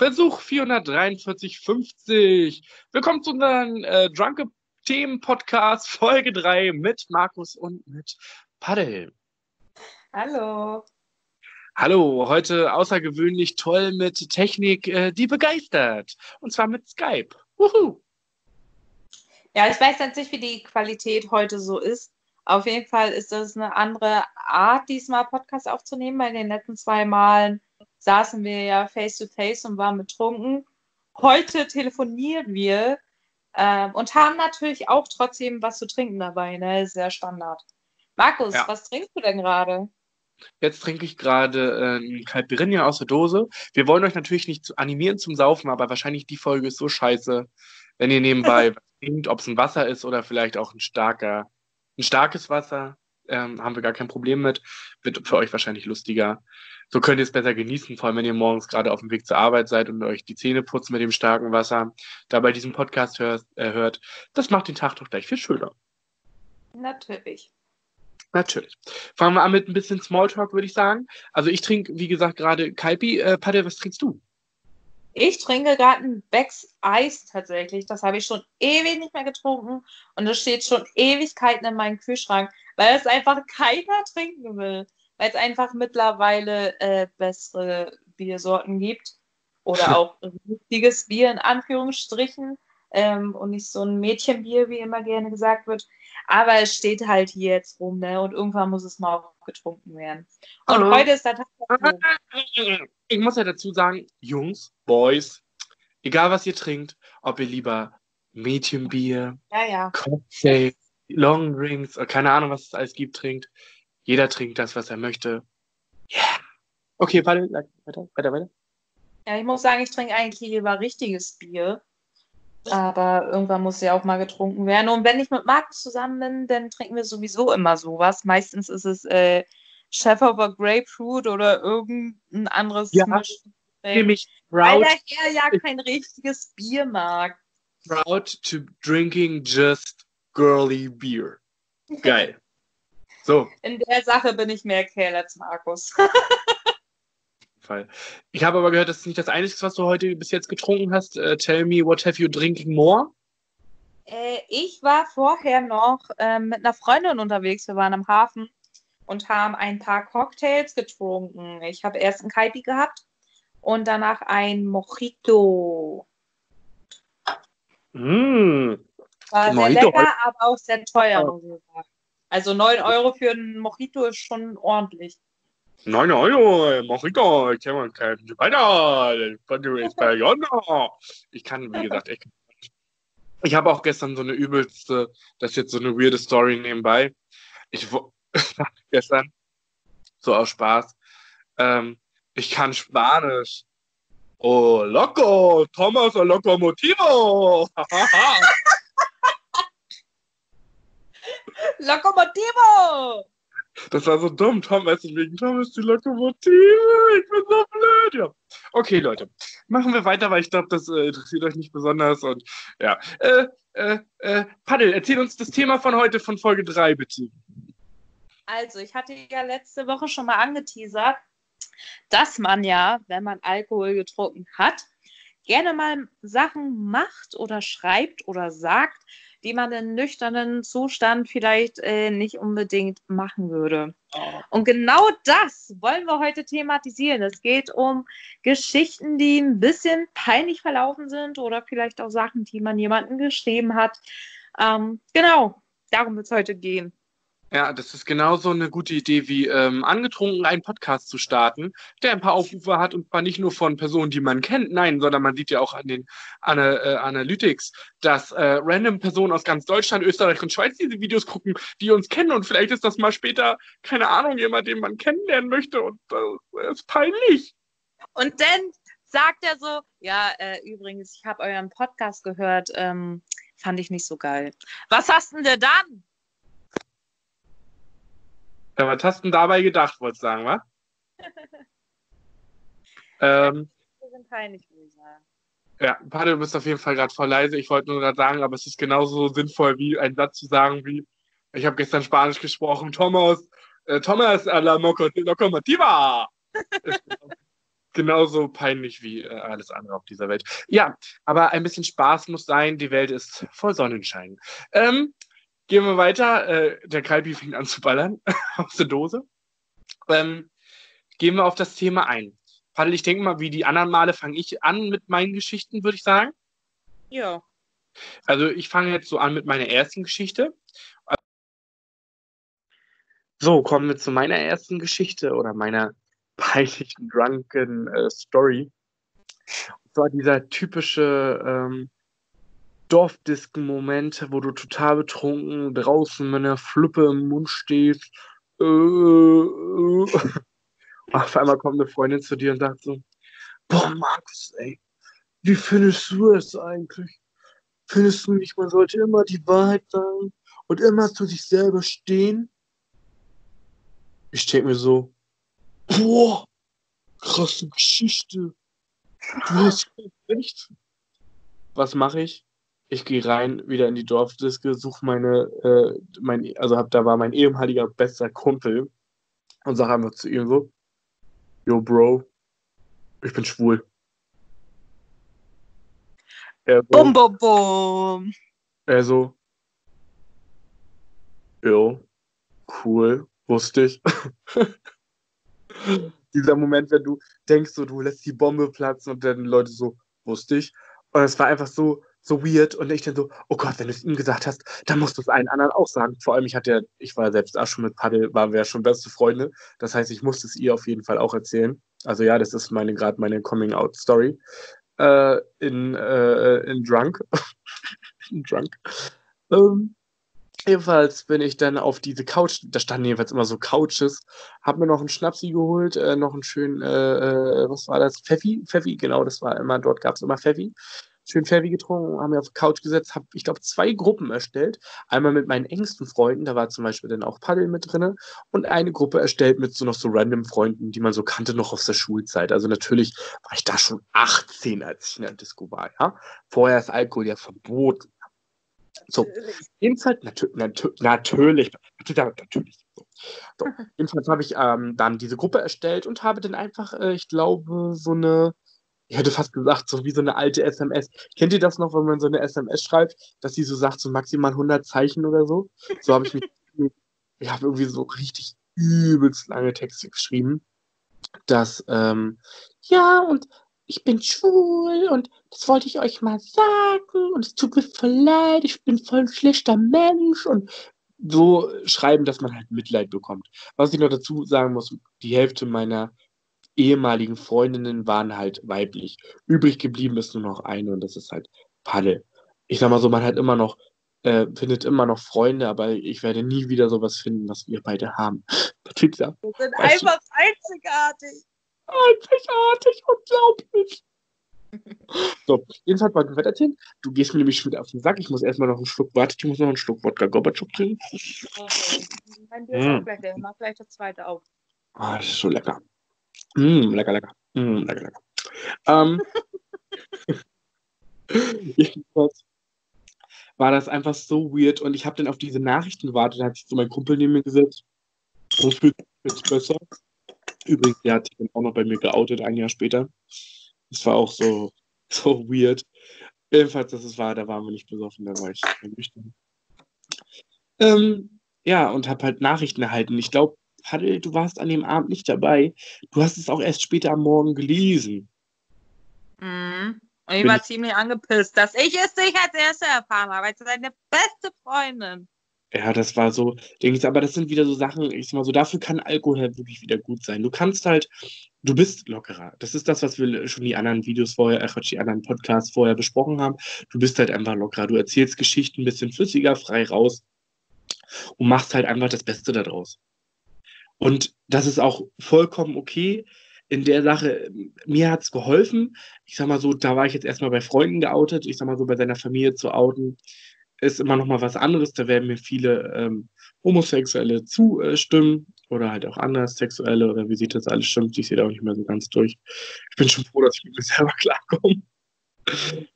Versuch 443,50. Willkommen zu unserem äh, Drunke Themen Podcast Folge 3 mit Markus und mit Paddel. Hallo. Hallo, heute außergewöhnlich toll mit Technik, äh, die begeistert. Und zwar mit Skype. Wuhu. Ja, ich weiß jetzt nicht, wie die Qualität heute so ist. Auf jeden Fall ist das eine andere Art, diesmal Podcast aufzunehmen. Bei den letzten zwei Malen saßen wir ja face to face und waren betrunken. Heute telefonieren wir äh, und haben natürlich auch trotzdem was zu trinken dabei. Ne? Sehr Standard. Markus, ja. was trinkst du denn gerade? Jetzt trinke ich gerade äh, Caipirinha aus der Dose. Wir wollen euch natürlich nicht animieren zum Saufen, aber wahrscheinlich die Folge ist so scheiße, wenn ihr nebenbei was trinkt, ob es ein Wasser ist oder vielleicht auch ein starker, ein starkes Wasser, ähm, haben wir gar kein Problem mit. Wird für euch wahrscheinlich lustiger. So könnt ihr es besser genießen, vor allem wenn ihr morgens gerade auf dem Weg zur Arbeit seid und euch die Zähne putzt mit dem starken Wasser. Dabei diesen Podcast hört, äh, hört. Das macht den Tag doch gleich viel schöner. Natürlich. Natürlich. Fangen wir an mit ein bisschen Smalltalk, würde ich sagen. Also ich trinke, wie gesagt, gerade Kalpi. Äh, Paddel, was trinkst du? Ich trinke gerade ein Becks Eis tatsächlich. Das habe ich schon ewig nicht mehr getrunken. Und das steht schon Ewigkeiten in meinem Kühlschrank, weil es einfach keiner trinken will. Weil es einfach mittlerweile äh, bessere Biersorten gibt. Oder auch richtiges Bier in Anführungsstrichen. Ähm, und nicht so ein Mädchenbier, wie immer gerne gesagt wird. Aber es steht halt hier jetzt rum, ne? Und irgendwann muss es mal auch getrunken werden. Und Hallo. heute ist der Tag. Ich muss ja dazu sagen, Jungs, Boys, egal was ihr trinkt, ob ihr lieber Mädchenbier, ja, ja. Cocktail, Long Drinks, keine Ahnung, was es alles gibt, trinkt. Jeder trinkt das, was er möchte. Yeah. Okay, warte, weiter, weiter, weiter. Ja, ich muss sagen, ich trinke eigentlich lieber richtiges Bier. Aber irgendwann muss ja auch mal getrunken werden. Und wenn ich mit Markus zusammen bin, dann trinken wir sowieso immer sowas. Meistens ist es äh, a Grapefruit oder irgendein anderes ja, nämlich Weil er ja kein richtiges Bier mag. Proud to drinking just girly beer. Geil. So. In der Sache bin ich mehr Kerl als Markus. Fall. Ich habe aber gehört, das ist nicht das Einzige, was du heute bis jetzt getrunken hast. Uh, tell me, what have you drinking more? Äh, ich war vorher noch äh, mit einer Freundin unterwegs. Wir waren am Hafen und haben ein paar Cocktails getrunken. Ich habe erst einen Kaipi gehabt und danach ein Mojito. Mm. War Mojito. sehr lecker, aber auch sehr teuer, muss ich sagen. Also 9 Euro für einen Mojito ist schon ordentlich. 9 Euro, Mojito, ich kann weiter. Ich kann, wie gesagt, echt. Ich habe auch gestern so eine übelste, das ist jetzt so eine weirde Story nebenbei. Ich gestern, so aus Spaß, ähm, ich kann Spanisch. Oh, loco, Thomas o Locomotivo. Locomotivo! Das war so dumm. Tom, weißt du, wegen Tom ist die Lokomotive. Ich bin so blöd. Ja. Okay, Leute. Machen wir weiter, weil ich glaube, das äh, interessiert euch nicht besonders. Und ja. Äh, äh, äh, Paddel, erzähl uns das Thema von heute von Folge 3, bitte. Also, ich hatte ja letzte Woche schon mal angeteasert, dass man ja, wenn man Alkohol getrunken hat, gerne mal Sachen macht oder schreibt oder sagt, die man in nüchternen Zustand vielleicht äh, nicht unbedingt machen würde. Oh. Und genau das wollen wir heute thematisieren. Es geht um Geschichten, die ein bisschen peinlich verlaufen sind oder vielleicht auch Sachen, die man jemandem geschrieben hat. Ähm, genau, darum wird es heute gehen. Ja, das ist genauso eine gute Idee wie ähm, angetrunken einen Podcast zu starten, der ein paar Aufrufe hat und zwar nicht nur von Personen, die man kennt, nein, sondern man sieht ja auch an den Ana äh, Analytics, dass äh, random Personen aus ganz Deutschland, Österreich und Schweiz diese Videos gucken, die uns kennen und vielleicht ist das mal später, keine Ahnung, jemand, den man kennenlernen möchte und äh, ist peinlich. Und dann sagt er so, ja, äh, übrigens, ich habe euren Podcast gehört, ähm, fand ich nicht so geil. Was hast denn der dann? Ja, was hast du denn dabei gedacht, wolltest du sagen, wa? ähm, Wir sind peinlich, würde ich sagen. Ja, Paddel, du bist auf jeden Fall gerade voll leise. Ich wollte nur gerade sagen, aber es ist genauso sinnvoll, wie ein Satz zu sagen, wie ich habe gestern Spanisch gesprochen. Thomas, äh, Thomas a la locomotiva. genauso peinlich wie äh, alles andere auf dieser Welt. Ja, aber ein bisschen Spaß muss sein. Die Welt ist voll Sonnenschein. Ähm, gehen wir weiter. Äh, der Kalbi fängt an zu ballern aus der Dose. Ähm, gehen wir auf das Thema ein. Paddel, ich denke mal, wie die anderen Male fange ich an mit meinen Geschichten, würde ich sagen. Ja. Also ich fange jetzt so an mit meiner ersten Geschichte. So, kommen wir zu meiner ersten Geschichte oder meiner peinlichen Drunken äh, Story. Und zwar dieser typische ähm, Dorfdisken-Moment, wo du total betrunken draußen mit einer Fluppe im Mund stehst. Äh, äh. Auf einmal kommt eine Freundin zu dir und sagt so, boah, Markus, ey, wie findest du es eigentlich? Findest du nicht, man sollte immer die Wahrheit sagen und immer zu sich selber stehen? Ich denke mir so, boah, krasse Geschichte. Du hast recht. Was mache ich? Ich gehe rein, wieder in die Dorfdiske, suche meine, äh, mein, also hab, da war mein ehemaliger bester Kumpel und sage einfach zu ihm so, yo Bro, ich bin schwul. Er so, bum, bum, bum. Er so, jo, cool, wusste ich. Dieser Moment, wenn du denkst, so, du lässt die Bombe platzen und dann Leute so, wusste ich. Und es war einfach so, so weird. Und ich dann so, oh Gott, wenn du es ihm gesagt hast, dann musst du es allen anderen auch sagen. Vor allem, ich hatte ja, ich war selbst auch schon mit Paddel, waren wir ja schon beste Freunde. Das heißt, ich musste es ihr auf jeden Fall auch erzählen. Also ja, das ist meine gerade meine Coming-out-Story. Äh, in, äh, in Drunk. in Drunk. Ähm, Jedenfalls bin ich dann auf diese Couch, da standen jedenfalls immer so Couches, hab mir noch einen Schnapsi geholt, äh, noch einen schönen, äh, äh, was war das? Pfeffi? Pfeffi, genau, das war immer, dort gab es immer Pfeffi. Schön Pfeffi getrunken, haben wir auf die Couch gesetzt, habe, ich glaube, zwei Gruppen erstellt. Einmal mit meinen engsten Freunden, da war zum Beispiel dann auch Paddel mit drin, und eine Gruppe erstellt mit so noch so random Freunden, die man so kannte noch aus der Schulzeit. Also natürlich war ich da schon 18, als ich in der Disco war, ja. Vorher ist Alkohol ja verboten. So, jedenfalls, natür natür natürlich, natürlich, natürlich. So. So. Jedenfalls habe ich ähm, dann diese Gruppe erstellt und habe dann einfach, äh, ich glaube, so eine, ich hätte fast gesagt, so wie so eine alte SMS. Kennt ihr das noch, wenn man so eine SMS schreibt, dass die so sagt, so maximal 100 Zeichen oder so? So habe ich mich, ich habe irgendwie so richtig übelst lange Texte geschrieben, dass, ähm, ja, und ich bin schwul und das wollte ich euch mal sagen und es tut mir voll leid, ich bin voll ein schlechter Mensch und so schreiben, dass man halt Mitleid bekommt. Was ich noch dazu sagen muss, die Hälfte meiner ehemaligen Freundinnen waren halt weiblich. Übrig geblieben ist nur noch eine und das ist halt Palle. Ich sag mal so, man hat immer noch, äh, findet immer noch Freunde, aber ich werde nie wieder sowas finden, was wir beide haben. Patricia. Wir sind einfach du? einzigartig. Einzigartig, unglaublich. So, jedenfalls wollte ich weiter erzählen. Du gehst mir nämlich schon wieder auf den Sack. Ich muss erstmal noch einen Schluck, warte, ich muss noch einen Schluck Wodka Gorbatschow trinken. Okay. Mein Bier ist mm. auch gleich leer. Mach gleich das zweite auf. Ah, das ist so lecker. Mm, lecker, lecker. Mm, lecker, lecker. Ähm, jedenfalls war das einfach so weird und ich habe dann auf diese Nachrichten gewartet. Da hat sich so mein Kumpel neben mir gesetzt. So fühlt sich jetzt besser. Übrigens, der hat sich dann auch noch bei mir geoutet, ein Jahr später. Das war auch so, so weird. Jedenfalls, das war, da waren wir nicht besoffen, da war ich nüchtern. Ähm, ja, und habe halt Nachrichten erhalten. Ich glaube, Paddel, du warst an dem Abend nicht dabei. Du hast es auch erst später am Morgen gelesen. Mhm. Und ich war ich... ziemlich angepisst, dass ich es nicht als Erste erfahren habe, weil es deine beste Freundin. Ja, das war so, denke ich, aber das sind wieder so Sachen, ich sag mal so, dafür kann Alkohol halt wirklich wieder gut sein. Du kannst halt, du bist lockerer. Das ist das, was wir schon die anderen Videos vorher, äh, die anderen Podcasts vorher besprochen haben. Du bist halt einfach lockerer. Du erzählst Geschichten ein bisschen flüssiger, frei raus und machst halt einfach das Beste daraus. Und das ist auch vollkommen okay. In der Sache, mir hat es geholfen. Ich sag mal so, da war ich jetzt erstmal bei Freunden geoutet. Ich sag mal so, bei seiner Familie zu outen ist immer noch mal was anderes. Da werden mir viele ähm, Homosexuelle zustimmen oder halt auch anders Sexuelle oder wie sich das alles stimmt. Ich sehe da auch nicht mehr so ganz durch. Ich bin schon froh, dass ich mit mir selber klarkomme.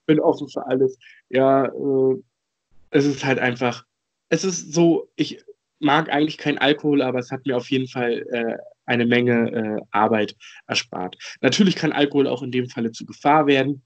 bin offen für alles. Ja, äh, es ist halt einfach, es ist so, ich, mag eigentlich keinen Alkohol, aber es hat mir auf jeden Fall äh, eine Menge äh, Arbeit erspart. Natürlich kann Alkohol auch in dem Falle zu Gefahr werden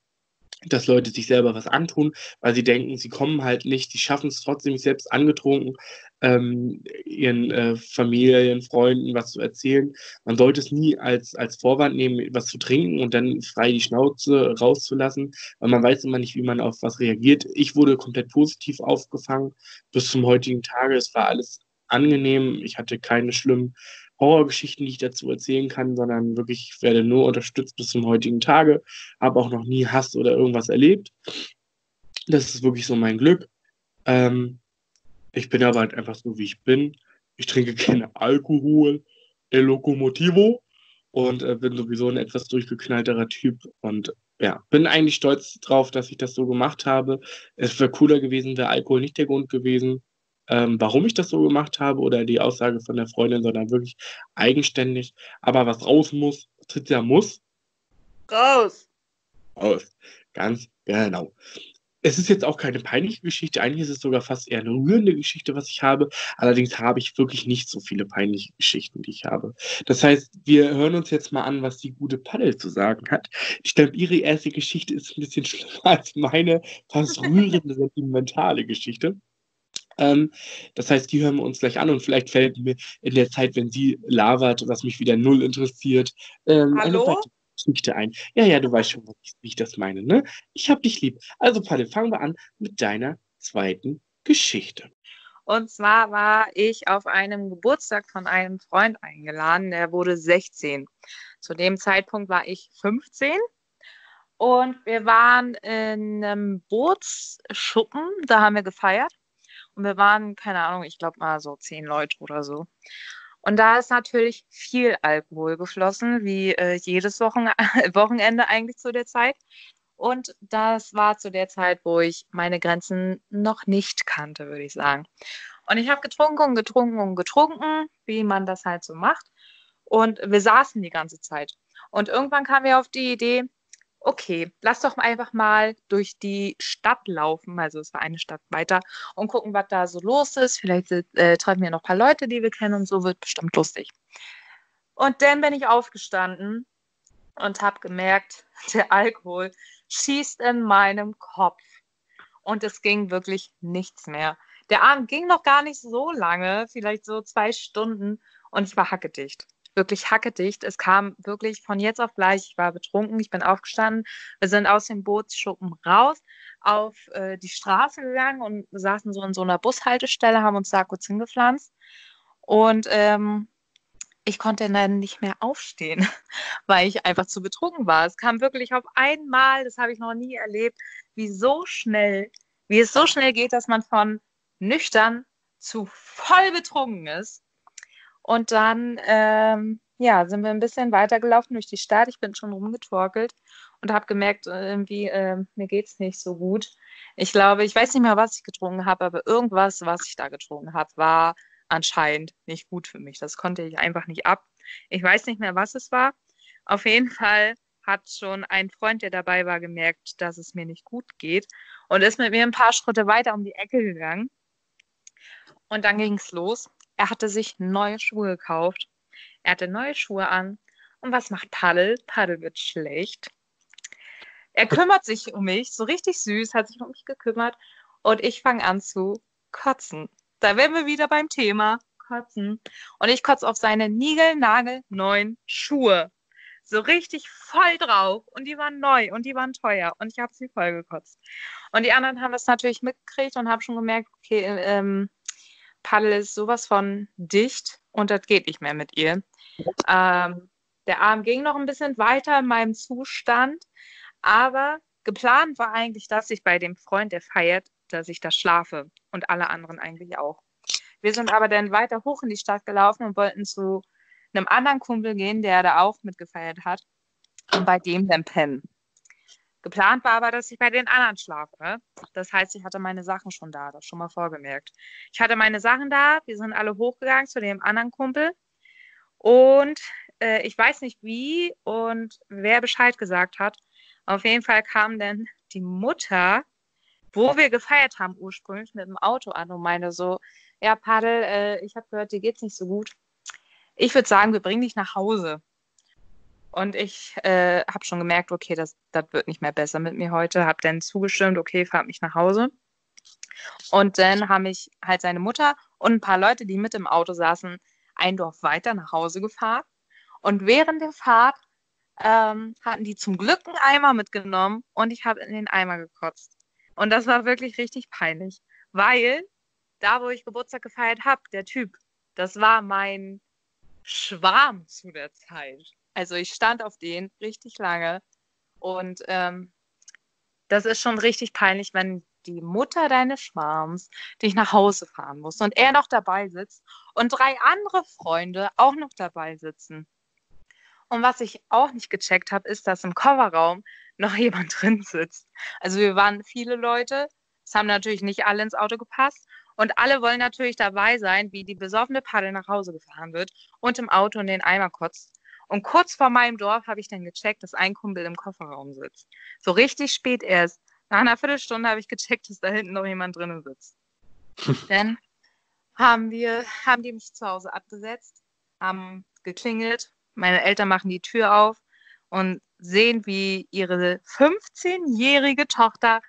dass Leute sich selber was antun, weil sie denken, sie kommen halt nicht, die schaffen es trotzdem selbst angetrunken, ähm, ihren äh, Familien, Freunden was zu erzählen. Man sollte es nie als, als Vorwand nehmen, was zu trinken und dann frei die Schnauze rauszulassen, weil man weiß immer nicht, wie man auf was reagiert. Ich wurde komplett positiv aufgefangen bis zum heutigen Tage. Es war alles angenehm. Ich hatte keine schlimmen Horrorgeschichten, die ich dazu erzählen kann, sondern wirklich, ich werde nur unterstützt bis zum heutigen Tage, habe auch noch nie Hass oder irgendwas erlebt. Das ist wirklich so mein Glück. Ähm, ich bin aber halt einfach so, wie ich bin. Ich trinke keine Alkohol, El Locomotivo und äh, bin sowieso ein etwas durchgeknallterer Typ und ja, bin eigentlich stolz drauf, dass ich das so gemacht habe. Es wäre cooler gewesen, wäre Alkohol nicht der Grund gewesen ähm, warum ich das so gemacht habe oder die Aussage von der Freundin, sondern wirklich eigenständig. Aber was raus muss, tritt ja muss. Raus. Raus. Ganz genau. Es ist jetzt auch keine peinliche Geschichte, eigentlich ist es sogar fast eher eine rührende Geschichte, was ich habe. Allerdings habe ich wirklich nicht so viele peinliche Geschichten, die ich habe. Das heißt, wir hören uns jetzt mal an, was die gute Paddel zu sagen hat. Ich glaube, ihre erste Geschichte ist ein bisschen schlimmer als meine fast rührende, sentimentale Geschichte. Ähm, das heißt, die hören wir uns gleich an und vielleicht fällt mir in der Zeit, wenn sie labert, was mich wieder null interessiert, ähm, Hallo? eine Geschichte ein. Ja, ja, du weißt schon, wie ich das meine, ne? Ich hab dich lieb. Also, Palle, fangen wir an mit deiner zweiten Geschichte. Und zwar war ich auf einem Geburtstag von einem Freund eingeladen, der wurde 16. Zu dem Zeitpunkt war ich 15 und wir waren in einem Bootsschuppen, da haben wir gefeiert. Und wir waren, keine Ahnung, ich glaube mal so zehn Leute oder so. Und da ist natürlich viel Alkohol geflossen, wie äh, jedes Wochen Wochenende eigentlich zu der Zeit. Und das war zu der Zeit, wo ich meine Grenzen noch nicht kannte, würde ich sagen. Und ich habe getrunken und getrunken und getrunken, wie man das halt so macht. Und wir saßen die ganze Zeit. Und irgendwann kamen wir auf die Idee, okay, lass doch einfach mal durch die Stadt laufen, also es war eine Stadt weiter, und gucken, was da so los ist. Vielleicht äh, treffen wir noch ein paar Leute, die wir kennen und so wird bestimmt lustig. Und dann bin ich aufgestanden und habe gemerkt, der Alkohol schießt in meinem Kopf. Und es ging wirklich nichts mehr. Der Abend ging noch gar nicht so lange, vielleicht so zwei Stunden, und ich war hackedicht wirklich hackedicht. Es kam wirklich von jetzt auf gleich. Ich war betrunken, ich bin aufgestanden. Wir sind aus dem Bootsschuppen raus auf äh, die Straße gegangen und saßen so in so einer Bushaltestelle, haben uns da kurz hingepflanzt. Und ähm, ich konnte dann nicht mehr aufstehen, weil ich einfach zu betrunken war. Es kam wirklich auf einmal, das habe ich noch nie erlebt, wie so schnell, wie es so schnell geht, dass man von nüchtern zu voll betrunken ist. Und dann, ähm, ja, sind wir ein bisschen weitergelaufen durch die Stadt. Ich bin schon rumgetorkelt und habe gemerkt, irgendwie, äh, mir geht's nicht so gut. Ich glaube, ich weiß nicht mehr, was ich getrunken habe, aber irgendwas, was ich da getrunken habe, war anscheinend nicht gut für mich. Das konnte ich einfach nicht ab. Ich weiß nicht mehr, was es war. Auf jeden Fall hat schon ein Freund, der dabei war, gemerkt, dass es mir nicht gut geht und ist mit mir ein paar Schritte weiter um die Ecke gegangen. Und dann ging es los. Er hatte sich neue Schuhe gekauft. Er hatte neue Schuhe an. Und was macht Paddel? Paddel wird schlecht. Er kümmert sich um mich, so richtig süß, hat sich um mich gekümmert. Und ich fange an zu kotzen. Da wären wir wieder beim Thema kotzen. Und ich kotze auf seine niegelnagelneuen Schuhe. So richtig voll drauf. Und die waren neu und die waren teuer. Und ich habe sie voll gekotzt. Und die anderen haben das natürlich mitgekriegt und haben schon gemerkt, okay, ähm, Paddel ist sowas von dicht und das geht nicht mehr mit ihr. Ähm, der Arm ging noch ein bisschen weiter in meinem Zustand, aber geplant war eigentlich, dass ich bei dem Freund, der feiert, dass ich da schlafe und alle anderen eigentlich auch. Wir sind aber dann weiter hoch in die Stadt gelaufen und wollten zu einem anderen Kumpel gehen, der da auch mitgefeiert hat und bei dem dann pennen. Geplant war aber, dass ich bei den anderen schlafe. Das heißt, ich hatte meine Sachen schon da, das schon mal vorgemerkt. Ich hatte meine Sachen da, wir sind alle hochgegangen zu dem anderen Kumpel. Und äh, ich weiß nicht wie und wer Bescheid gesagt hat. Auf jeden Fall kam dann die Mutter, wo wir gefeiert haben ursprünglich, mit dem Auto an und meinte so, ja, Paddel, äh, ich habe gehört, dir geht's nicht so gut. Ich würde sagen, wir bringen dich nach Hause. Und ich äh, habe schon gemerkt, okay, das, das wird nicht mehr besser mit mir heute. Habe dann zugestimmt, okay, fahrt mich nach Hause. Und dann haben mich halt seine Mutter und ein paar Leute, die mit im Auto saßen, ein Dorf weiter nach Hause gefahren. Und während der Fahrt ähm, hatten die zum Glück einen Eimer mitgenommen und ich habe in den Eimer gekotzt. Und das war wirklich richtig peinlich, weil da, wo ich Geburtstag gefeiert habe, der Typ, das war mein Schwarm zu der Zeit. Also ich stand auf den richtig lange und ähm, das ist schon richtig peinlich, wenn die Mutter deines Schwarms dich nach Hause fahren muss und er noch dabei sitzt und drei andere Freunde auch noch dabei sitzen. Und was ich auch nicht gecheckt habe, ist, dass im Coverraum noch jemand drin sitzt. Also wir waren viele Leute, es haben natürlich nicht alle ins Auto gepasst und alle wollen natürlich dabei sein, wie die besoffene Paddel nach Hause gefahren wird und im Auto in den Eimer kotzt. Und kurz vor meinem Dorf habe ich dann gecheckt, dass ein Kumpel im Kofferraum sitzt. So richtig spät erst. Nach einer Viertelstunde habe ich gecheckt, dass da hinten noch jemand drinnen sitzt. dann haben wir, haben die mich zu Hause abgesetzt, haben geklingelt. Meine Eltern machen die Tür auf und sehen, wie ihre 15-jährige Tochter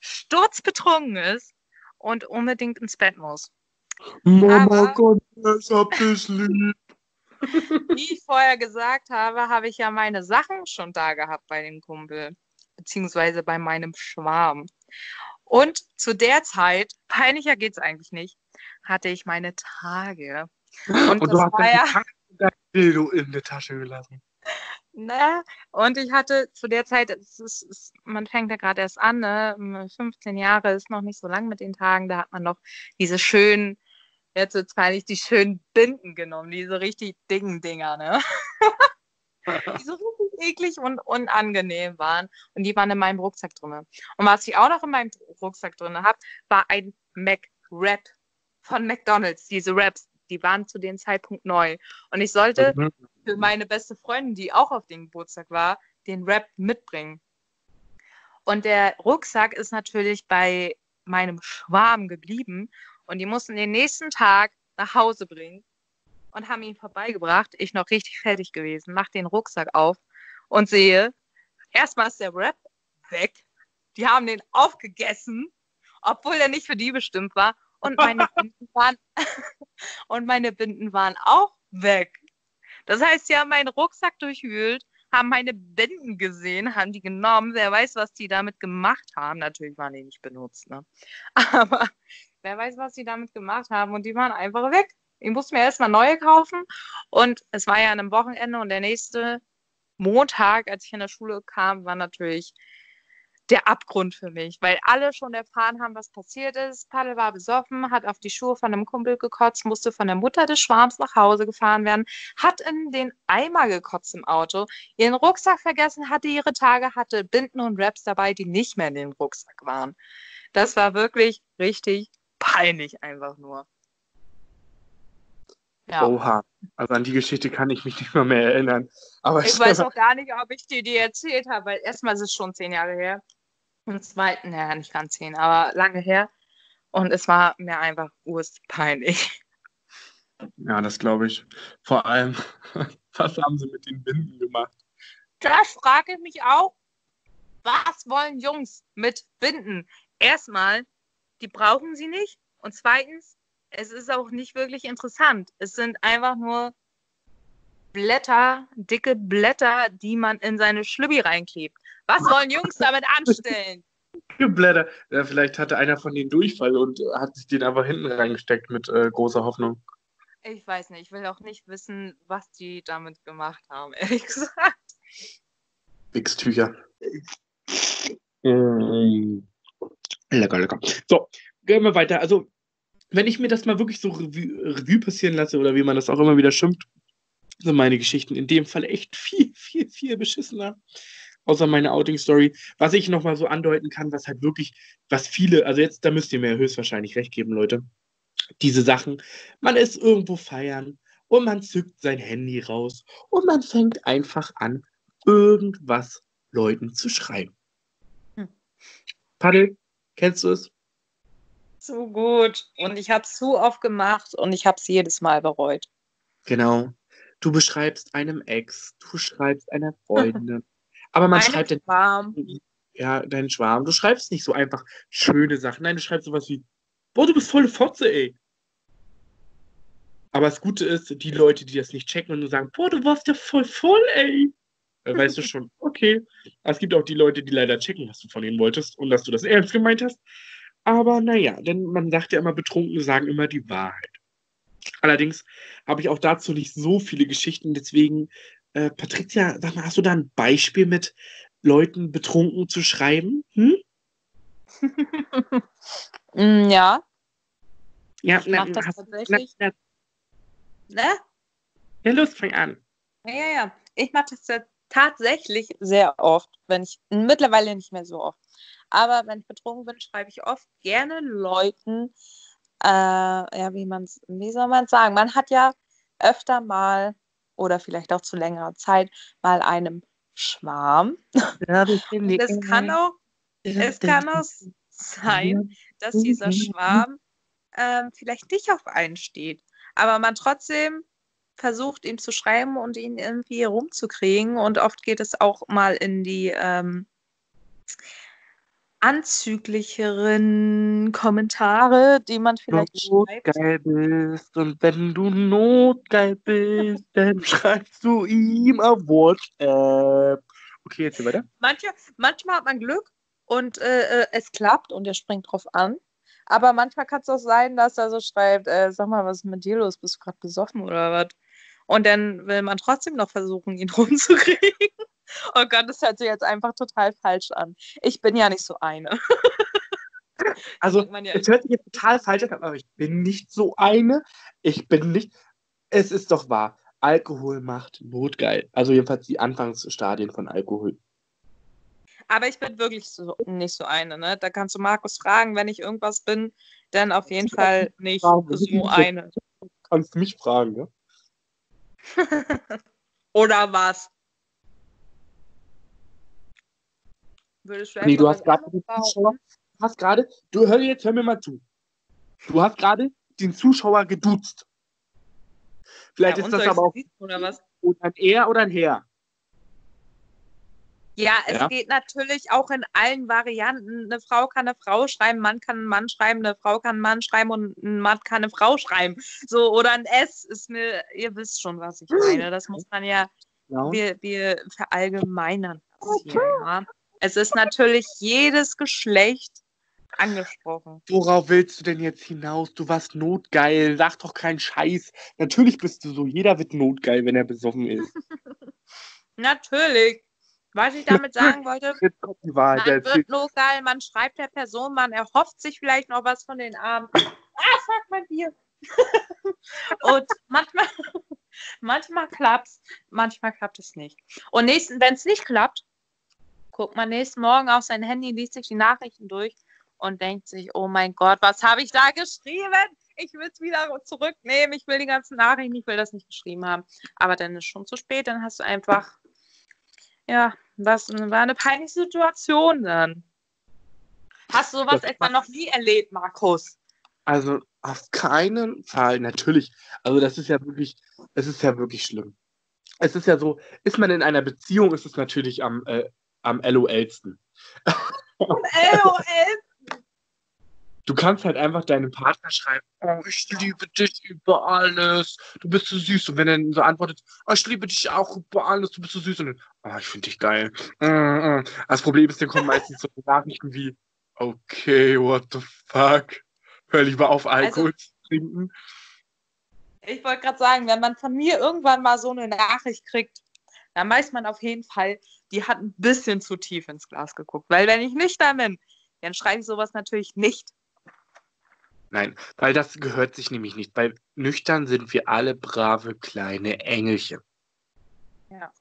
sturzbetrunken ist und unbedingt ins Bett muss. Mama Aber, Gott, ich hab dich lieb. Wie ich vorher gesagt habe, habe ich ja meine Sachen schon da gehabt bei dem Kumpel beziehungsweise bei meinem Schwarm. Und zu der Zeit, peinlicher geht es eigentlich nicht, hatte ich meine Tage. Und, und du hast ja, Dildo in der Tasche gelassen. Ne? Und ich hatte zu der Zeit, es ist, es, man fängt ja gerade erst an, ne? 15 Jahre ist noch nicht so lang mit den Tagen, da hat man noch diese schönen, jetzt wird peinlich, die schönen Binden genommen, diese richtig dicken Dinger, ne? die so richtig eklig und unangenehm waren. Und die waren in meinem Rucksack drin. Und was ich auch noch in meinem Rucksack drin habe, war ein Mac-Rap von McDonalds. Diese Raps, die waren zu dem Zeitpunkt neu. Und ich sollte mhm. für meine beste Freundin, die auch auf dem Geburtstag war, den Rap mitbringen. Und der Rucksack ist natürlich bei meinem Schwarm geblieben. Und die mussten den nächsten Tag nach Hause bringen und haben ihn vorbeigebracht. Ich noch richtig fertig gewesen, mach den Rucksack auf und sehe, erstmal ist der Rap weg. Die haben den aufgegessen, obwohl er nicht für die bestimmt war. Und meine Binden waren, und meine Binden waren auch weg. Das heißt, sie haben meinen Rucksack durchwühlt, haben meine Binden gesehen, haben die genommen. Wer weiß, was die damit gemacht haben. Natürlich waren die nicht benutzt, ne? Aber wer weiß, was die damit gemacht haben. Und die waren einfach weg. Ich musste mir erstmal neue kaufen. Und es war ja an einem Wochenende und der nächste Montag, als ich in der Schule kam, war natürlich der Abgrund für mich, weil alle schon erfahren haben, was passiert ist. Paddel war besoffen, hat auf die Schuhe von einem Kumpel gekotzt, musste von der Mutter des Schwarms nach Hause gefahren werden, hat in den Eimer gekotzt im Auto, ihren Rucksack vergessen, hatte ihre Tage, hatte Binden und Raps dabei, die nicht mehr in dem Rucksack waren. Das war wirklich richtig peinlich einfach nur. Ja. Oha. Also an die Geschichte kann ich mich nicht mal mehr erinnern. Aber ich weiß auch gar nicht, ob ich dir die erzählt habe, weil erstmal ist es schon zehn Jahre her. Und zweitens, naja, nicht ganz zehn, aber lange her. Und es war mir einfach urspeinlich. Ja, das glaube ich. Vor allem, was haben sie mit den Binden gemacht? Das frage ich mich auch. Was wollen Jungs mit Binden? Erstmal, die brauchen sie nicht. Und zweitens, es ist auch nicht wirklich interessant. Es sind einfach nur Blätter, dicke Blätter, die man in seine Schlübbi reinklebt. Was wollen Jungs damit anstellen? Blätter. Ja, vielleicht hatte einer von denen Durchfall und hat sich den einfach hinten reingesteckt mit äh, großer Hoffnung. Ich weiß nicht. Ich will auch nicht wissen, was die damit gemacht haben, ehrlich gesagt. Wichstücher. Lecker, lecker. So, gehen wir weiter. Also, wenn ich mir das mal wirklich so Revue, Revue passieren lasse oder wie man das auch immer wieder schimpft, sind meine Geschichten in dem Fall echt viel, viel, viel beschissener. Außer meine Outing-Story. Was ich nochmal so andeuten kann, was halt wirklich, was viele, also jetzt, da müsst ihr mir höchstwahrscheinlich recht geben, Leute. Diese Sachen, man ist irgendwo feiern und man zückt sein Handy raus und man fängt einfach an, irgendwas Leuten zu schreiben. Hm. Paddel, kennst du es? Zu gut. Und ich habe es zu oft gemacht und ich habe es jedes Mal bereut. Genau. Du beschreibst einem Ex, du schreibst einer Freundin. Aber man Einem schreibt den, Schwarm. ja, deinen Schwarm. Du schreibst nicht so einfach schöne Sachen. Nein, du schreibst sowas wie, boah, du bist volle Fotze, ey. Aber das Gute ist, die Leute, die das nicht checken und nur sagen, boah, du warst ja voll voll, ey. Dann weißt du schon, okay. Es gibt auch die Leute, die leider checken, was du von ihnen wolltest und dass du das ernst gemeint hast. Aber naja, denn man sagt ja immer, Betrunkene sagen immer die Wahrheit. Allerdings habe ich auch dazu nicht so viele Geschichten, deswegen, äh, Patricia, sag mal, hast du da ein Beispiel mit Leuten betrunken zu schreiben? Hm? Mm, ja, Ja, ich mache das hast, tatsächlich. na, Ne? ja, los, fang an. Ja, ja, ja. Ich mache das tatsächlich sehr oft, wenn ich mittlerweile nicht mehr so oft. Aber wenn ich betrunken bin, schreibe ich oft gerne Leuten, äh, ja, wie man's, wie soll man sagen? Man hat ja öfter mal oder vielleicht auch zu längerer Zeit mal einem Schwarm. Es kann auch, es kann auch sein, dass dieser Schwarm ähm, vielleicht nicht auf einen steht, aber man trotzdem versucht, ihm zu schreiben und ihn irgendwie rumzukriegen. Und oft geht es auch mal in die ähm, anzüglicheren Kommentare, die man vielleicht schreibt. notgeil bist und wenn du notgeil bist, dann schreibst du ihm auf WhatsApp. Okay, jetzt hier weiter. Manche, manchmal hat man Glück und äh, äh, es klappt und er springt drauf an. Aber manchmal kann es auch sein, dass er so schreibt, äh, sag mal, was ist mit dir los? Bist du gerade besoffen oder was? Und dann will man trotzdem noch versuchen, ihn rumzukriegen. Oh Gott, das hört sich jetzt einfach total falsch an. Ich bin ja nicht so eine. Also, ja es hört sich jetzt total falsch an, aber ich bin nicht so eine. Ich bin nicht. Es ist doch wahr. Alkohol macht notgeil. Also jedenfalls die Anfangsstadien von Alkohol. Aber ich bin wirklich so, nicht so eine. Ne? Da kannst du Markus fragen, wenn ich irgendwas bin, dann auf jeden Fall nicht so eine. Kannst du mich fragen, ne? Oder was? Würdest du Nee, du hast gerade den Zuschauer, du hast gerade, du hör jetzt, hör mir mal zu. Du hast gerade den Zuschauer geduzt. Vielleicht Ja, ist das aber auch oder was? oder ein Er oder ein Herr. Ja, es Ja. geht natürlich auch in allen Varianten. Eine Frau kann eine Frau schreiben, ein Mann kann einen Mann schreiben, eine Frau kann einen Mann schreiben und ein Mann kann eine Frau schreiben. So, oder ein S ist mir, ihr wisst schon, was ich meine. Das muss man ja, Ja. wir, wir verallgemeinern das hier, ja. Es ist natürlich jedes Geschlecht angesprochen. Worauf willst du denn jetzt hinaus? Du warst notgeil. Sag doch keinen Scheiß. Natürlich bist du so. Jeder wird notgeil, wenn er besoffen ist. Natürlich. Was ich damit sagen wollte. Man wird nur geil, man schreibt der Person, man erhofft sich vielleicht noch was von den Armen. Ah, fuck, mein Bier. und manchmal, manchmal klappt es, manchmal klappt es nicht. Und nächsten, wenn es nicht klappt, guckt man nächsten Morgen auf sein Handy, liest sich die Nachrichten durch und denkt sich, oh mein Gott, was habe ich da geschrieben? Ich will es wieder zurücknehmen, ich will die ganzen Nachrichten, ich will das nicht geschrieben haben. Aber dann ist schon zu spät, dann hast du einfach, ja, was war eine peinliche Situation dann. Hast du sowas Das etwa noch nie erlebt, Markus? Also auf keinen Fall, natürlich. Also das ist ja wirklich, es ist ja wirklich schlimm. Es ist ja so, ist man in einer Beziehung, ist es natürlich am, äh, am LOLsten. LOL. Du kannst halt einfach deinem Partner schreiben, oh, ich liebe dich über alles, du bist so süß. Und wenn er dann so antwortet, oh, ich liebe dich auch über alles, du bist so süß. Und dann, oh, ich finde dich geil. Mm, mm. Das Problem ist, dann kommen meistens so Nachrichten wie, okay, what the fuck? Hör lieber auf, Alkohol zu trinken. Ich wollte gerade sagen, wenn man von mir irgendwann mal so eine Nachricht kriegt, dann weiß man auf jeden Fall, die hat ein bisschen zu tief ins Glas geguckt. Weil wenn ich nüchtern bin, dann schreibe ich sowas natürlich nicht. Nein, weil das gehört sich nämlich nicht. Bei nüchtern sind wir alle brave kleine Engelchen. Ja.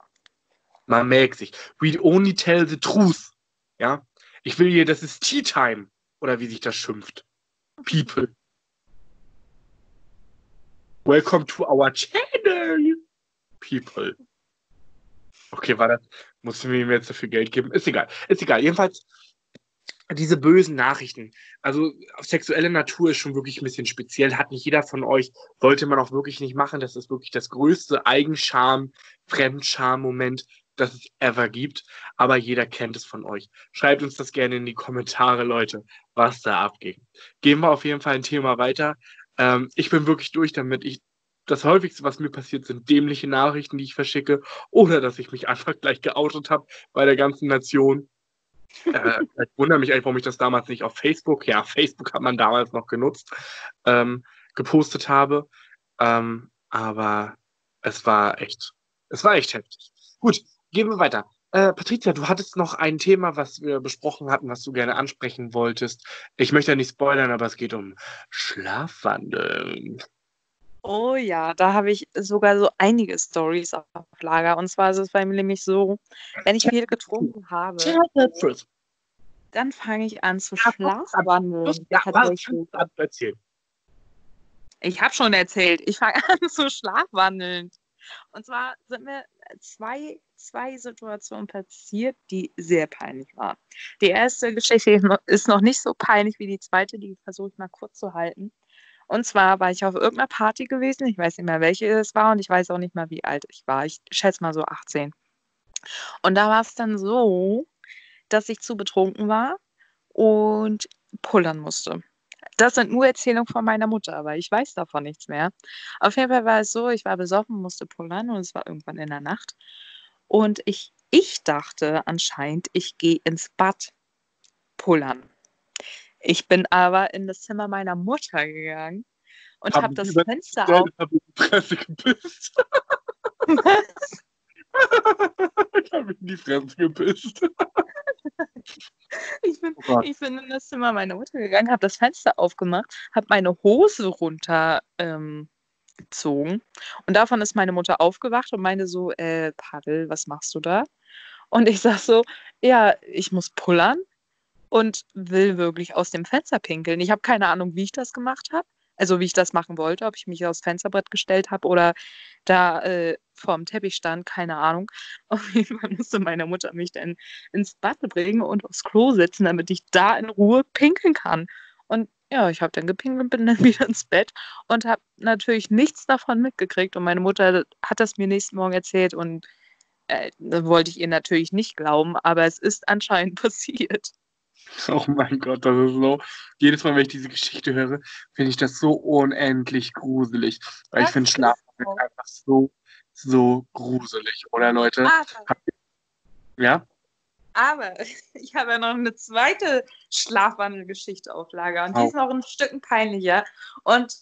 Man merkt sich. We only tell the truth. Ja? Ich will hier, das ist Tea Time. Oder wie sich das schimpft. People. Welcome to our channel. People. Okay, war das. Mussten wir ihm jetzt dafür Geld geben? Ist egal. Ist egal. Jedenfalls, diese bösen Nachrichten. Also sexuelle Natur ist schon wirklich ein bisschen speziell. Hat nicht jeder von euch, sollte man auch wirklich nicht machen. Das ist wirklich das größte Eigenscham, Fremdscham-Moment, das es ever gibt. Aber jeder kennt es von euch. Schreibt uns das gerne in die Kommentare, Leute, was da abgeht. Gehen wir auf jeden Fall ein Thema weiter. Ähm, ich bin wirklich durch damit. Ich, das häufigste, was mir passiert, sind dämliche Nachrichten, die ich verschicke. Oder dass ich mich einfach gleich geoutet habe bei der ganzen Nation äh, ich wundere mich eigentlich, warum ich das damals nicht auf Facebook, ja, Facebook hat man damals noch genutzt, ähm, gepostet habe. Ähm, aber es war echt, es war echt heftig. Gut, gehen wir weiter. Äh, Patricia, du hattest noch ein Thema, was wir besprochen hatten, was du gerne ansprechen wolltest. Ich möchte ja nicht spoilern, aber es geht um Schlafwandeln. Oh ja, da habe ich sogar so einige Stories auf Lager. Und zwar ist es bei mir nämlich so, wenn ich viel getrunken habe, dann fange ich an zu schlafwandeln. Ja, erzählen. Ich habe schon erzählt, ich fange an zu schlafwandeln. Und zwar sind mir zwei, zwei Situationen passiert, die sehr peinlich waren. Die erste Geschichte ist noch nicht so peinlich wie die zweite, die versuche ich mal kurz zu halten. Und zwar war ich auf irgendeiner Party gewesen. Ich weiß nicht mehr, welche es war und ich weiß auch nicht mehr, wie alt ich war. Ich schätze mal so 18. Und da war es dann so, dass ich zu betrunken war und pullern musste. Das sind nur Erzählungen von meiner Mutter, aber ich weiß davon nichts mehr. Auf jeden Fall war es so, ich war besoffen, musste pullern und es war irgendwann in der Nacht. Und ich, ich dachte anscheinend, ich gehe ins Bad pullern. Ich bin aber in das Zimmer meiner Mutter gegangen und habe das Fenster auf. Hab in die Fresse gepisst. Was? ich habe in die Fresse gepisst. ich, bin, oh ich bin in das Zimmer meiner Mutter gegangen, habe das Fenster aufgemacht, habe meine Hose runter ähm, und davon ist meine Mutter aufgewacht und meinte so, äh, Paddel, was machst du da? Und ich sag so, ja, ich muss pullern und will wirklich aus dem Fenster pinkeln. Ich habe keine Ahnung, wie ich das gemacht habe. Also wie ich das machen wollte, ob ich mich aufs Fensterbrett gestellt habe oder da äh, vorm Teppich stand, keine Ahnung. Auf jeden Fall musste meine Mutter mich dann ins Bad bringen und aufs Klo setzen, damit ich da in Ruhe pinkeln kann. Und ja, ich habe dann gepinkelt und bin dann wieder ins Bett und habe natürlich nichts davon mitgekriegt. Und meine Mutter hat das mir nächsten Morgen erzählt und äh, wollte ich ihr natürlich nicht glauben, aber es ist anscheinend passiert. Oh mein Gott, das ist so. Jedes Mal, wenn ich diese Geschichte höre, finde ich das so unendlich gruselig. Weil das ich finde Schlafen so. einfach so, so gruselig, oder Leute? Aber, ja? Aber ich habe ja noch eine zweite Schlafwandelgeschichte auf Lager und die oh. ist noch ein Stück peinlicher. Und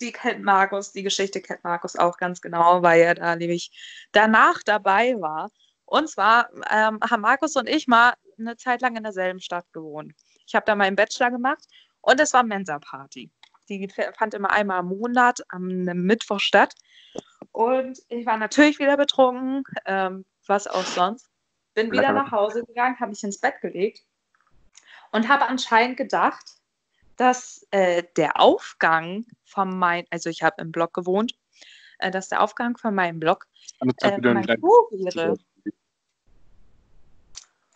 die kennt Markus, die Geschichte kennt Markus auch ganz genau, weil er da nämlich danach dabei war. Und zwar ähm, haben Markus und ich mal eine Zeit lang in derselben Stadt gewohnt. Ich habe da meinen Bachelor gemacht und es war Mensa-Party. Die fand immer einmal im Monat am Mittwoch statt. Und ich war natürlich wieder betrunken, ähm, was auch sonst. Bin wieder nach Hause gegangen, habe mich ins Bett gelegt und habe anscheinend gedacht, dass äh, der Aufgang von meinem, also ich habe im Block gewohnt, äh, dass der Aufgang von meinem Block äh, mein Buch wäre.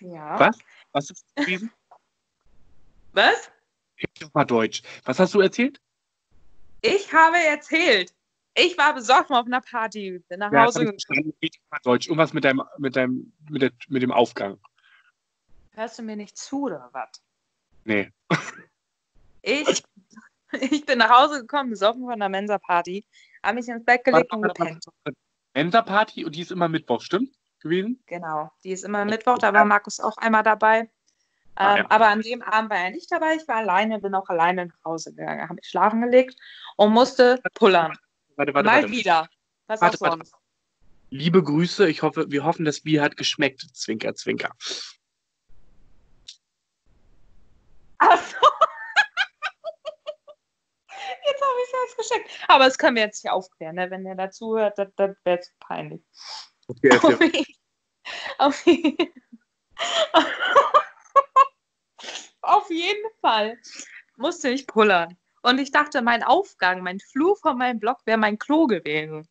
Ja. Was? Was ist gewesen? Was? Ich mal Deutsch. Was hast du erzählt? Ich habe erzählt. Ich war besoffen auf einer Party, bin nach ja, Hause gekommen. Deutsch. Irgendwas mit deinem, mit deinem, mit, der, mit dem Aufgang. Hörst du mir nicht zu oder was? Nee. Ich, ich bin nach Hause gekommen, besoffen von einer Mensa-Party, habe mich ins Bett gelegt und gepennt. Mensa-Party und die ist immer Mittwoch, stimmt? Gewesen? Genau, die ist immer Mittwoch, da war Markus auch einmal dabei. Ah, ähm, ja. Aber an dem Abend war er nicht dabei. Ich war alleine, bin auch alleine nach Hause gegangen, habe mich schlafen gelegt und musste pullern. Warte, warte, Mal warte. wieder. Was warte, auch sonst. Liebe Grüße, ich hoffe, wir hoffen, das Bier hat geschmeckt. Zwinker, zwinker. Achso. Jetzt habe ich es geschickt. Aber das können wir jetzt hier aufklären, ne? wenn er dazu hört, das, das wäre zu peinlich. Okay, auf, jeden, auf jeden Fall musste ich pullern. Und ich dachte, mein Aufgang, mein Flur von meinem Block wäre mein Klo gewesen.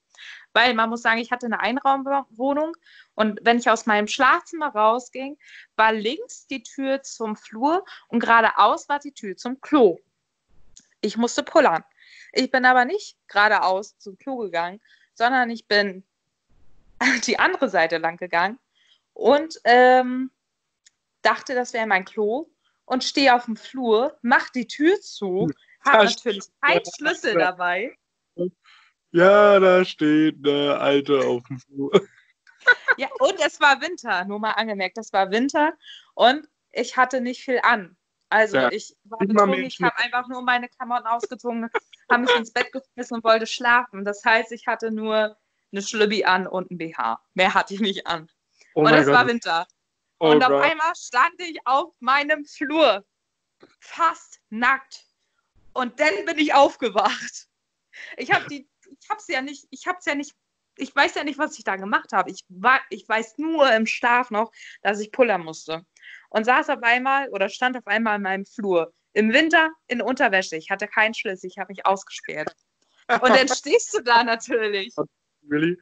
weil man muss sagen, ich hatte eine Einraumwohnung und wenn ich aus meinem Schlafzimmer rausging, war links die Tür zum Flur und geradeaus war die Tür zum Klo. Ich musste pullern. Ich bin aber nicht geradeaus zum Klo gegangen, sondern ich bin die andere Seite lang gegangen und ähm, dachte, das wäre mein Klo und stehe auf dem Flur, mach die Tür zu, habe natürlich keinen Schlüssel dabei. Ja, da steht eine Alte auf dem Flur. Ja, und es war Winter, nur mal angemerkt, es war Winter und ich hatte nicht viel an. Also ja, ich war betrunken, ich habe einfach nur meine Klamotten ausgezogen, habe mich ins Bett geschmissen und wollte schlafen. Das heißt, ich hatte nur eine Schlübbi an und ein BH. Mehr hatte ich nicht an. Oh und es war Winter. Oh und Gott. auf einmal stand ich auf meinem Flur, fast nackt. Und dann bin ich aufgewacht. Ich habe die, ich habe ja nicht, ich habe es ja nicht, ich weiß ja nicht, was ich da gemacht habe. Ich war, ich weiß nur im Schlaf noch, dass ich pullern musste und saß auf einmal oder stand auf einmal in meinem Flur. Im Winter in Unterwäsche. Ich hatte keinen Schlüssel, ich habe mich ausgesperrt. Und dann stehst du da natürlich. Really?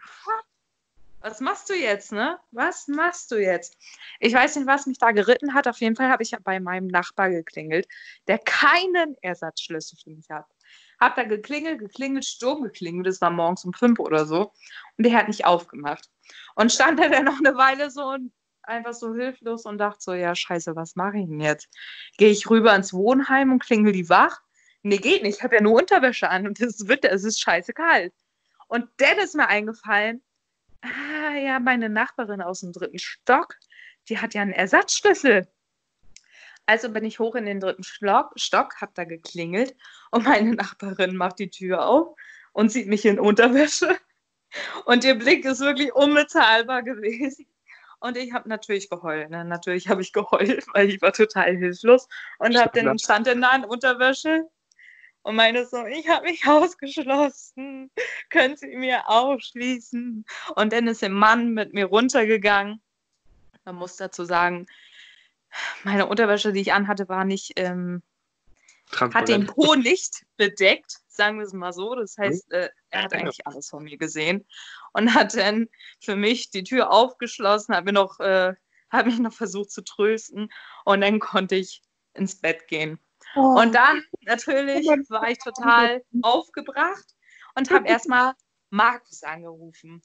Was machst du jetzt, ne? Was machst du jetzt? Ich weiß nicht, was mich da geritten hat. Auf jeden Fall habe ich bei meinem Nachbar geklingelt, der keinen Ersatzschlüssel für mich hat. Hab da geklingelt, geklingelt, Sturm geklingelt. Das war morgens um fünf oder so. Und der hat nicht aufgemacht. Und stand da dann noch eine Weile so und einfach so hilflos und dachte so, ja, scheiße, was mache ich denn jetzt? Gehe ich rüber ins Wohnheim und klingel die wach? Nee, geht nicht. Ich habe ja nur Unterwäsche an und es wird, es ist scheiße kalt. Und dann ist mir eingefallen, ah ja, meine Nachbarin aus dem dritten Stock, die hat ja einen Ersatzschlüssel. Also bin ich hoch in den dritten Stock, Stock habe da geklingelt und meine Nachbarin macht die Tür auf und sieht mich in Unterwäsche. Und ihr Blick ist wirklich unbezahlbar gewesen. Und ich habe natürlich geheult. Ne? Natürlich habe ich geheult, weil ich war total hilflos und habe den stand in der Unterwäsche und meine so, ich habe mich ausgeschlossen. Können Sie mir ausschließen? Und dann ist der Mann mit mir runtergegangen. Man muss dazu sagen, meine Unterwäsche, die ich anhatte, war nicht, ähm, hat den Po nicht bedeckt, sagen wir es mal so. Das heißt, äh, er hat eigentlich alles von mir gesehen und hat dann für mich die Tür aufgeschlossen, hat, mir noch, äh, hat mich noch versucht zu trösten und dann konnte ich ins Bett gehen. Oh. Und dann natürlich war ich total aufgebracht und habe erstmal Markus angerufen.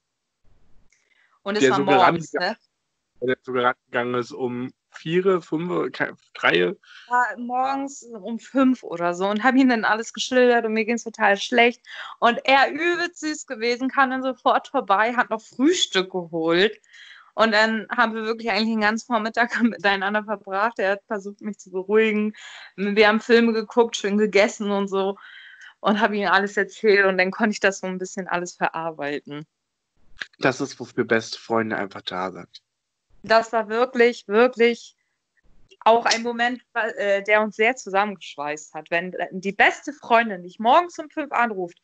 Und es der war morgens, ne? Der sogar gegangen ist um vier, fünf, drei. Ja, morgens um fünf oder so und habe ihm dann alles geschildert und mir ging es total schlecht. Und er übelst süß gewesen, kam dann sofort vorbei, hat noch Frühstück geholt. Und dann haben wir wirklich eigentlich den ganzen Vormittag miteinander verbracht. Er hat versucht, mich zu beruhigen. Wir haben Filme geguckt, schön gegessen und so. Und habe ihm alles erzählt und dann konnte ich das so ein bisschen alles verarbeiten. Das ist, wofür beste Freunde einfach da sind das war wirklich, wirklich auch ein Moment, äh, der uns sehr zusammengeschweißt hat. Wenn die beste Freundin dich morgens um fünf anruft,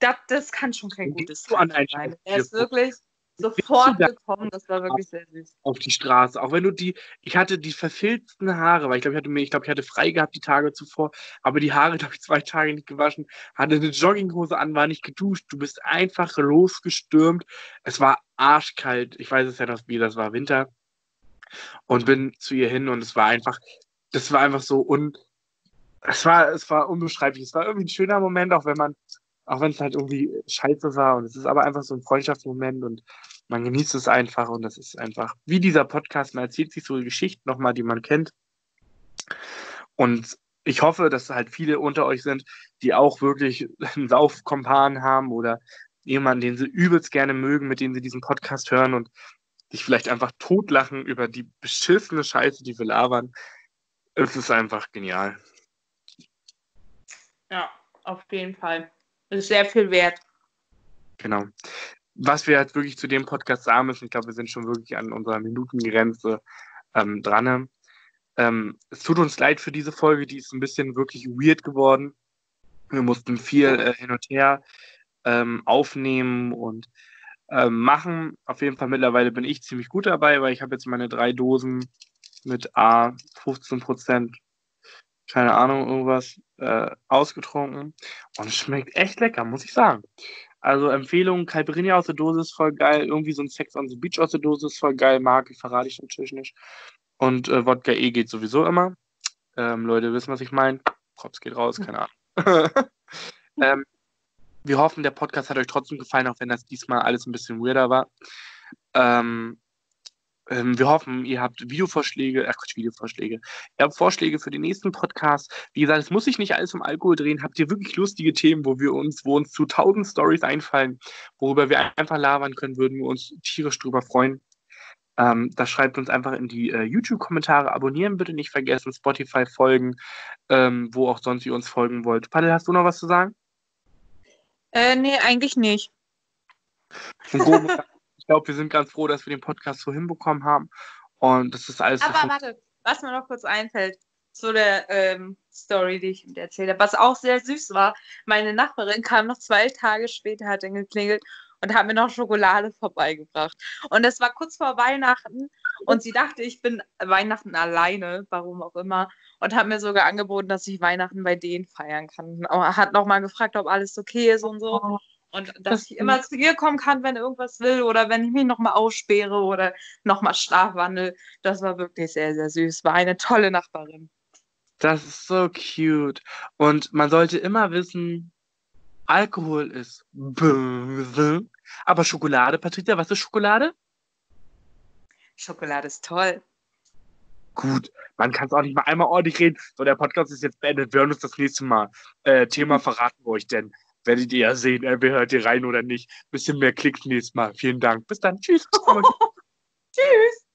das, das kann schon kein gutes Zeichen sein. Er ist wirklich sofort gekommen, das war wirklich sehr süß. Auf die Straße, auch wenn du die, ich hatte die verfilzten Haare, weil ich glaube, ich hatte mir, ich glaube, ich hatte frei gehabt die Tage zuvor, aber die Haare, glaube ich, zwei Tage nicht gewaschen, hatte eine Jogginghose an, war nicht geduscht, du bist einfach losgestürmt. Es war arschkalt, ich weiß es ja noch wie, das war Winter und bin zu ihr hin und es war einfach, das war einfach so un, es war, es war unbeschreiblich. Es war irgendwie ein schöner Moment, auch wenn man auch wenn es halt irgendwie scheiße war. Und es ist aber einfach so ein Freundschaftsmoment und man genießt es einfach. Und das ist einfach, wie dieser Podcast, man erzählt sich so Geschichten nochmal, die man kennt. Und ich hoffe, dass halt viele unter euch sind, die auch wirklich einen Saufkompan haben oder jemanden, den sie übelst gerne mögen, mit dem sie diesen Podcast hören und sich vielleicht einfach totlachen über die beschissene Scheiße, die wir labern. Es ist einfach genial. Ja, auf jeden Fall. Das ist sehr viel wert. Genau. Was wir jetzt wirklich zu dem Podcast sagen müssen, ich glaube, wir sind schon wirklich an unserer Minutengrenze ähm, dran. Ähm, es tut uns leid für diese Folge, die ist ein bisschen wirklich weird geworden. Wir mussten viel äh, hin und her ähm, aufnehmen und ähm, machen. Auf jeden Fall mittlerweile bin ich ziemlich gut dabei, weil ich habe jetzt meine drei Dosen mit A 15 Prozent keine Ahnung, irgendwas äh, ausgetrunken. Und schmeckt echt lecker, muss ich sagen. Also Empfehlung, Caipirinha aus der Dose ist voll geil. Irgendwie so ein Sex on the Beach aus der Dose ist voll geil. Marke verrate ich natürlich nicht. Und äh, Wodka E geht sowieso immer. Ähm, Leute wissen, was ich meine. Props geht raus, keine Ahnung. ähm, wir hoffen, der Podcast hat euch trotzdem gefallen, auch wenn das diesmal alles ein bisschen weirder war. Ähm, ähm, wir hoffen, ihr habt Videovorschläge, ach Quatsch, Videovorschläge. Ihr habt Vorschläge für den nächsten Podcast. Wie gesagt, es muss sich nicht alles um Alkohol drehen. Habt ihr wirklich lustige Themen, wo wir uns, wo uns zu tausend Stories einfallen, worüber wir einfach labern können, würden wir uns tierisch drüber freuen. Ähm, das schreibt uns einfach in die äh, YouTube-Kommentare. Abonnieren bitte nicht vergessen, Spotify folgen, ähm, wo auch sonst ihr uns folgen wollt. Paddel, hast du noch was zu sagen? Äh, nee, eigentlich nicht. ich glaube, wir sind ganz froh, dass wir den Podcast so hinbekommen haben. Und das ist alles. Aber warte, was mir noch kurz einfällt zu der ähm, Story, die ich erzählt habe, was auch sehr süß war. Meine Nachbarin kam noch zwei Tage später, hat dann geklingelt und hat mir noch Schokolade vorbeigebracht. Und es war kurz vor Weihnachten und sie dachte, ich bin Weihnachten alleine, warum auch immer, und hat mir sogar angeboten, dass ich Weihnachten bei denen feiern kann. Aber hat nochmal gefragt, ob alles okay ist und so. Und dass ich immer zu ihr kommen kann, wenn irgendwas will oder wenn ich mich nochmal aussperre oder nochmal schlafwandel. Das war wirklich sehr, sehr süß. War eine tolle Nachbarin. Das ist so cute. Und man sollte immer wissen, Alkohol ist böse, aber Schokolade, Patricia, was ist Schokolade? Schokolade ist toll. Gut, man kann es auch nicht mal einmal ordentlich reden. So, der Podcast ist jetzt beendet. Wir hören uns das nächste Mal. Äh, Thema verraten wir euch denn. Werdet ihr ja sehen, äh, wer hört ihr rein oder nicht. Bisschen mehr Klicks nächstes Mal. Vielen Dank. Bis dann. Tschüss. Tschüss.